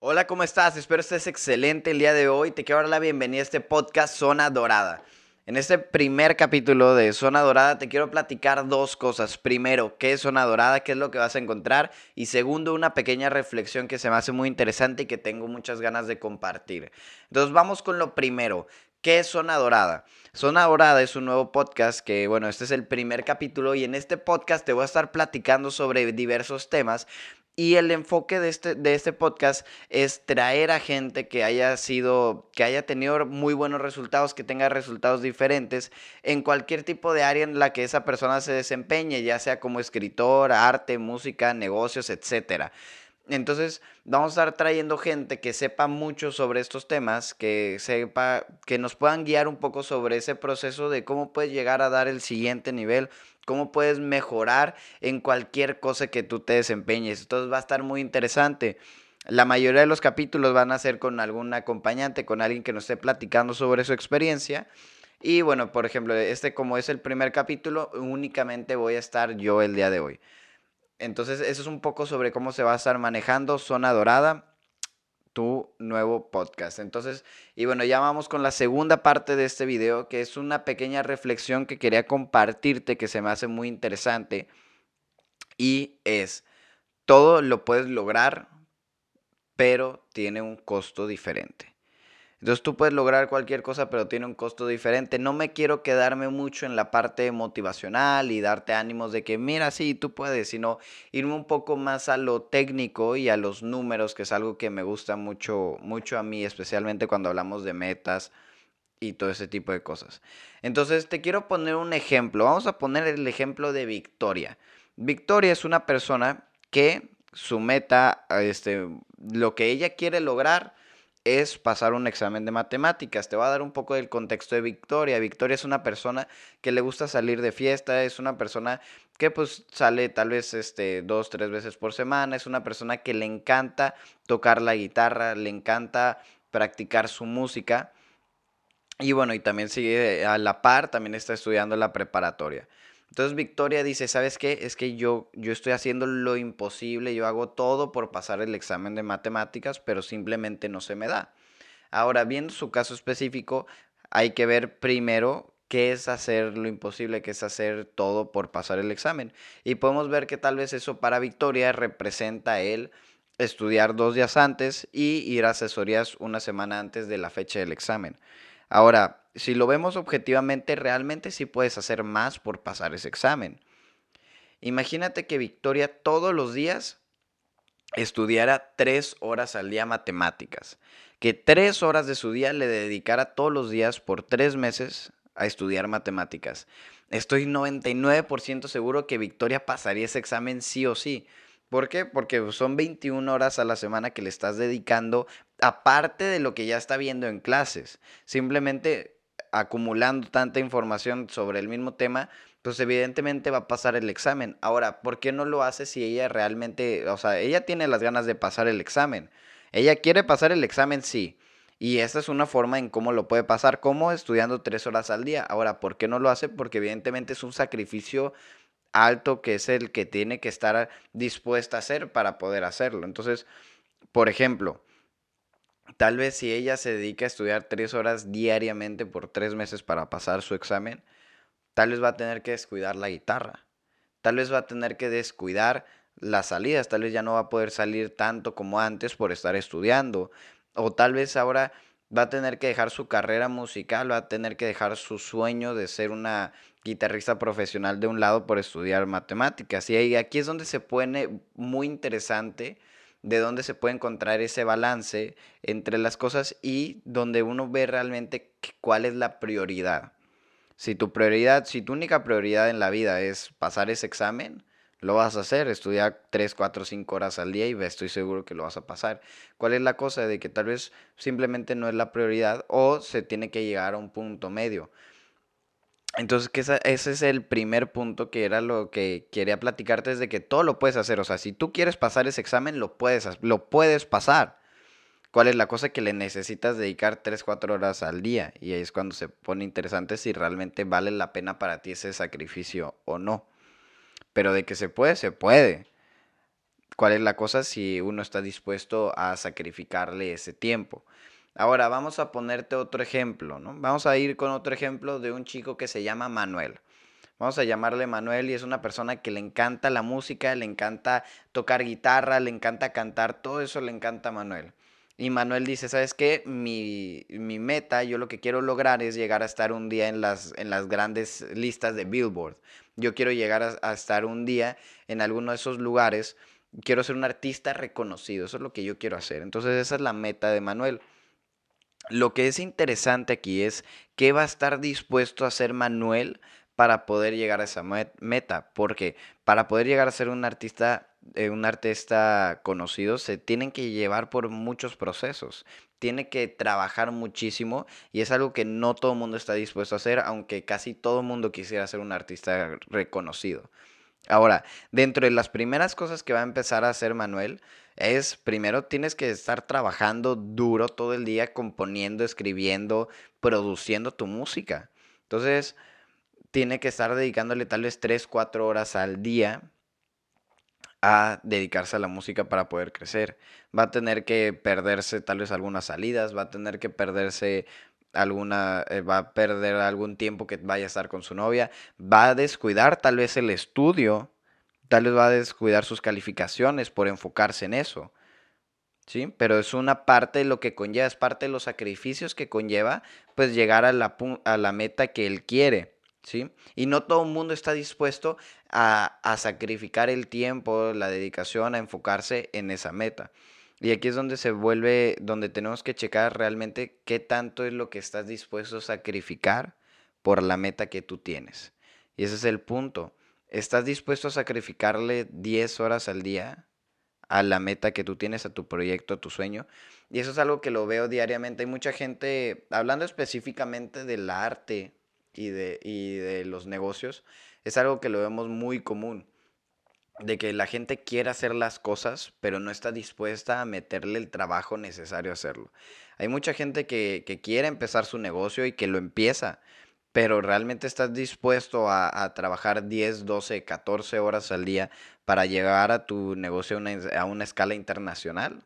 Hola, ¿cómo estás? Espero estés excelente el día de hoy. Te quiero dar la bienvenida a este podcast Zona Dorada. En este primer capítulo de Zona Dorada te quiero platicar dos cosas. Primero, ¿qué es Zona Dorada? ¿Qué es lo que vas a encontrar? Y segundo, una pequeña reflexión que se me hace muy interesante y que tengo muchas ganas de compartir. Entonces vamos con lo primero. ¿Qué es Zona Dorada? Zona Dorada es un nuevo podcast que, bueno, este es el primer capítulo y en este podcast te voy a estar platicando sobre diversos temas y el enfoque de este, de este podcast es traer a gente que haya sido, que haya tenido muy buenos resultados, que tenga resultados diferentes en cualquier tipo de área en la que esa persona se desempeñe, ya sea como escritor, arte, música, negocios, etcétera. Entonces, vamos a estar trayendo gente que sepa mucho sobre estos temas, que sepa, que nos puedan guiar un poco sobre ese proceso de cómo puedes llegar a dar el siguiente nivel, cómo puedes mejorar en cualquier cosa que tú te desempeñes. Entonces, va a estar muy interesante. La mayoría de los capítulos van a ser con algún acompañante, con alguien que nos esté platicando sobre su experiencia. Y bueno, por ejemplo, este como es el primer capítulo, únicamente voy a estar yo el día de hoy. Entonces, eso es un poco sobre cómo se va a estar manejando Zona Dorada, tu nuevo podcast. Entonces, y bueno, ya vamos con la segunda parte de este video, que es una pequeña reflexión que quería compartirte, que se me hace muy interesante. Y es, todo lo puedes lograr, pero tiene un costo diferente. Entonces tú puedes lograr cualquier cosa, pero tiene un costo diferente. No me quiero quedarme mucho en la parte motivacional y darte ánimos de que, mira, sí, tú puedes, sino irme un poco más a lo técnico y a los números, que es algo que me gusta mucho, mucho a mí, especialmente cuando hablamos de metas y todo ese tipo de cosas. Entonces te quiero poner un ejemplo. Vamos a poner el ejemplo de Victoria. Victoria es una persona que su meta, este, lo que ella quiere lograr, es pasar un examen de matemáticas. Te voy a dar un poco del contexto de Victoria. Victoria es una persona que le gusta salir de fiesta, es una persona que pues sale tal vez este, dos, tres veces por semana, es una persona que le encanta tocar la guitarra, le encanta practicar su música. Y bueno, y también sigue a la par, también está estudiando la preparatoria. Entonces Victoria dice, ¿sabes qué? Es que yo, yo estoy haciendo lo imposible, yo hago todo por pasar el examen de matemáticas, pero simplemente no se me da. Ahora, viendo su caso específico, hay que ver primero qué es hacer lo imposible, qué es hacer todo por pasar el examen. Y podemos ver que tal vez eso para Victoria representa el estudiar dos días antes y ir a asesorías una semana antes de la fecha del examen. Ahora, si lo vemos objetivamente, realmente sí puedes hacer más por pasar ese examen. Imagínate que Victoria todos los días estudiara tres horas al día matemáticas, que tres horas de su día le dedicara todos los días por tres meses a estudiar matemáticas. Estoy 99% seguro que Victoria pasaría ese examen sí o sí. ¿Por qué? Porque son 21 horas a la semana que le estás dedicando, aparte de lo que ya está viendo en clases. Simplemente acumulando tanta información sobre el mismo tema, pues evidentemente va a pasar el examen. Ahora, ¿por qué no lo hace si ella realmente, o sea, ella tiene las ganas de pasar el examen? Ella quiere pasar el examen, sí. Y esta es una forma en cómo lo puede pasar, como estudiando tres horas al día. Ahora, ¿por qué no lo hace? Porque evidentemente es un sacrificio alto que es el que tiene que estar dispuesta a hacer para poder hacerlo. Entonces, por ejemplo, tal vez si ella se dedica a estudiar tres horas diariamente por tres meses para pasar su examen, tal vez va a tener que descuidar la guitarra, tal vez va a tener que descuidar las salidas, tal vez ya no va a poder salir tanto como antes por estar estudiando, o tal vez ahora va a tener que dejar su carrera musical, va a tener que dejar su sueño de ser una guitarrista profesional de un lado por estudiar matemáticas. Y aquí es donde se pone muy interesante de dónde se puede encontrar ese balance entre las cosas y donde uno ve realmente cuál es la prioridad. Si tu prioridad, si tu única prioridad en la vida es pasar ese examen, lo vas a hacer, estudiar 3, 4, 5 horas al día y estoy seguro que lo vas a pasar. ¿Cuál es la cosa? De que tal vez simplemente no es la prioridad o se tiene que llegar a un punto medio. Entonces, que ese es el primer punto que era lo que quería platicarte, es de que todo lo puedes hacer. O sea, si tú quieres pasar ese examen, lo puedes, lo puedes pasar. ¿Cuál es la cosa que le necesitas dedicar 3, 4 horas al día? Y ahí es cuando se pone interesante si realmente vale la pena para ti ese sacrificio o no. Pero de que se puede, se puede. ¿Cuál es la cosa si uno está dispuesto a sacrificarle ese tiempo? Ahora vamos a ponerte otro ejemplo, ¿no? Vamos a ir con otro ejemplo de un chico que se llama Manuel. Vamos a llamarle Manuel y es una persona que le encanta la música, le encanta tocar guitarra, le encanta cantar, todo eso le encanta a Manuel. Y Manuel dice, ¿sabes qué? Mi, meta, yo lo que quiero lograr es llegar a estar un día en las, en las grandes listas de Billboard. Yo quiero llegar a, a estar un día en alguno de esos lugares. Quiero ser un artista reconocido. Eso es lo que yo quiero hacer. Entonces esa es la meta de Manuel. Lo que es interesante aquí es qué va a estar dispuesto a hacer Manuel para poder llegar a esa meta, porque para poder llegar a ser un artista, eh, un artista conocido, se tienen que llevar por muchos procesos, tiene que trabajar muchísimo y es algo que no todo el mundo está dispuesto a hacer, aunque casi todo el mundo quisiera ser un artista reconocido. Ahora, dentro de las primeras cosas que va a empezar a hacer Manuel, es primero tienes que estar trabajando duro todo el día, componiendo, escribiendo, produciendo tu música. Entonces, tiene que estar dedicándole tal vez 3, 4 horas al día a dedicarse a la música para poder crecer. Va a tener que perderse tal vez algunas salidas, va a tener que perderse alguna, eh, va a perder algún tiempo que vaya a estar con su novia, va a descuidar tal vez el estudio, tal vez va a descuidar sus calificaciones por enfocarse en eso. ¿Sí? Pero es una parte de lo que conlleva, es parte de los sacrificios que conlleva, pues llegar a la, a la meta que él quiere. ¿sí? Y no todo el mundo está dispuesto a, sacrificar el tiempo, la dedicación, a enfocarse en esa meta. Y aquí es donde se vuelve, donde tenemos que checar realmente qué tanto es lo que estás dispuesto a sacrificar por la meta que tú tienes. Y ese es el punto. ¿Estás dispuesto a sacrificarle 10 horas al día a la meta que tú tienes, a tu proyecto, a tu sueño? Y eso es algo que lo veo diariamente. Hay mucha gente, hablando específicamente del arte, y de, y de los negocios, es algo que lo vemos muy común. De que la gente quiere hacer las cosas, pero no está dispuesta a meterle el trabajo necesario a hacerlo. Hay mucha gente que, que quiere empezar su negocio y que lo empieza, pero realmente estás dispuesto a, a, trabajar 10, 12, 14 horas al día para llegar a tu negocio a una, a una escala internacional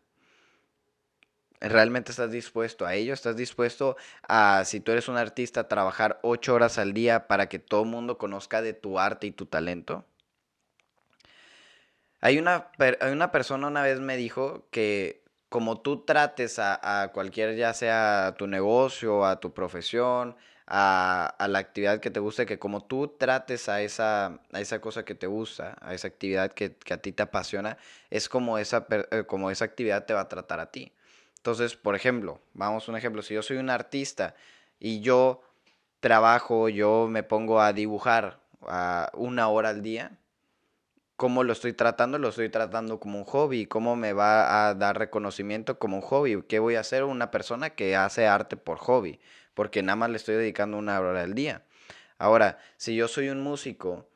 realmente estás dispuesto a ello, estás dispuesto a, si tú eres un artista, trabajar ocho horas al día para que todo el mundo conozca de tu arte y tu talento. Hay una, hay una persona una vez me dijo que como tú trates a, cualquier, ya sea tu negocio, a tu profesión, a, la actividad que te guste, que como tú trates a esa, a esa cosa que te gusta, a esa actividad que, a ti te apasiona, es como esa, eh, como esa actividad te va a tratar a ti. Entonces, por ejemplo, vamos a un ejemplo, si yo soy un artista y yo trabajo, yo me pongo a dibujar a una hora al día, ¿cómo lo estoy tratando? Lo estoy tratando como un hobby. ¿Cómo me va a dar reconocimiento como un hobby? ¿Qué voy a hacer una persona que hace arte por hobby? Porque nada más le estoy dedicando una hora al día. Ahora, si yo soy un músico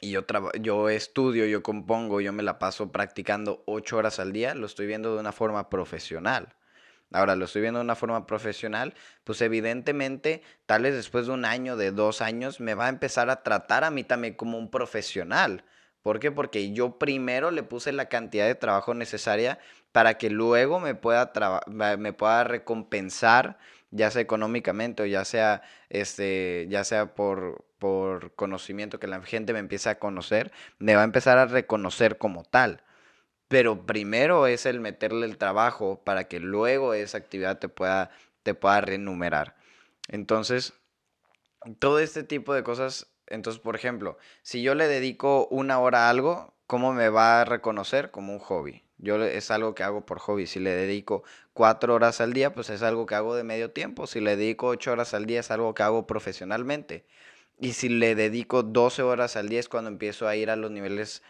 y yo, yo estudio, yo compongo, yo me la paso practicando ocho horas al día, lo estoy viendo de una forma profesional. Ahora lo estoy viendo de una forma profesional, pues evidentemente, tal vez después de un año, de dos años, me va a empezar a tratar a mí también como un profesional. ¿Por qué? Porque yo primero le puse la cantidad de trabajo necesaria para que luego me pueda, me pueda recompensar, ya sea económicamente o ya sea, este, ya sea por, por conocimiento, que la gente me empiece a conocer, me va a empezar a reconocer como tal. Pero primero es el meterle el trabajo para que luego esa actividad te pueda, te pueda renumerar. Entonces, todo este tipo de cosas, entonces, por ejemplo, si yo le dedico una hora a algo, ¿cómo me va a reconocer? Como un hobby. Yo es algo que hago por hobby. Si le dedico cuatro horas al día, pues es algo que hago de medio tiempo. Si le dedico ocho horas al día, es algo que hago profesionalmente. Y si le dedico 12 horas al día es cuando empiezo a ir a los niveles,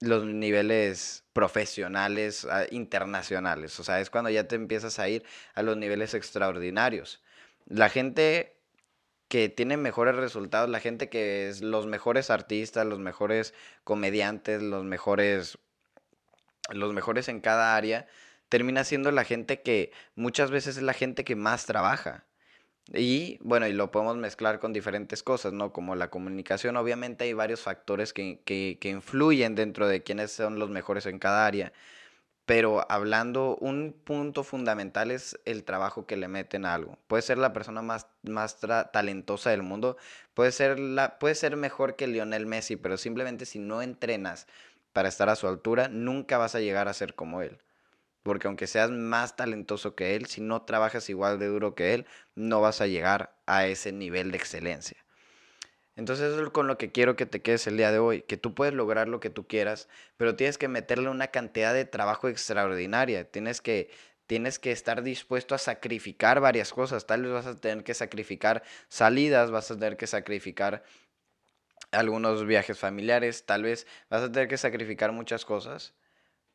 los niveles profesionales, internacionales. O sea, es cuando ya te empiezas a ir a los niveles extraordinarios. La gente que tiene mejores resultados, la gente que es los mejores artistas, los mejores comediantes, los mejores, los mejores en cada área, termina siendo la gente que muchas veces es la gente que más trabaja. Y bueno, y lo podemos mezclar con diferentes cosas, ¿no? Como la comunicación, obviamente hay varios factores que, que, que influyen dentro de quiénes son los mejores en cada área. Pero hablando, un punto fundamental es el trabajo que le meten a algo. Puede ser la persona más, más talentosa del mundo, puede ser, la, puede ser mejor que Lionel Messi, pero simplemente si no entrenas para estar a su altura, nunca vas a llegar a ser como él. Porque aunque seas más talentoso que él, si no trabajas igual de duro que él, no vas a llegar a ese nivel de excelencia. Entonces eso es con lo que quiero que te quedes el día de hoy, que tú puedes lograr lo que tú quieras, pero tienes que meterle una cantidad de trabajo extraordinaria, tienes que, tienes que estar dispuesto a sacrificar varias cosas, tal vez vas a tener que sacrificar salidas, vas a tener que sacrificar algunos viajes familiares, tal vez vas a tener que sacrificar muchas cosas,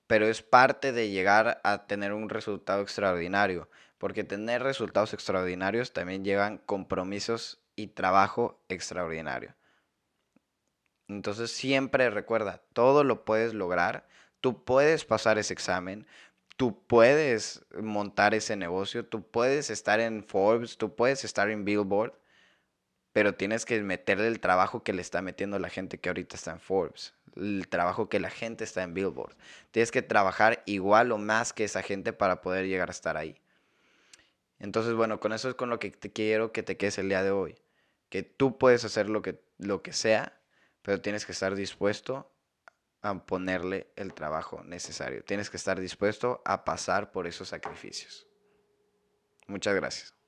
pero es parte de llegar a tener un resultado extraordinario, porque tener resultados extraordinarios también llevan compromisos y trabajo extraordinario. Entonces siempre recuerda, todo lo puedes lograr, tú puedes pasar ese examen, tú puedes montar ese negocio, tú puedes estar en Forbes, tú puedes estar en Billboard, pero tienes que meterle el trabajo que le está metiendo la gente que ahorita está en Forbes, el trabajo que la gente está en Billboard. Tienes que trabajar igual o más que esa gente para poder llegar a estar ahí. Entonces, bueno, con eso es con lo que te quiero que te quedes el día de hoy. Que tú puedes hacer lo que, lo que sea, pero tienes que estar dispuesto a ponerle el trabajo necesario. Tienes que estar dispuesto a pasar por esos sacrificios. Muchas gracias.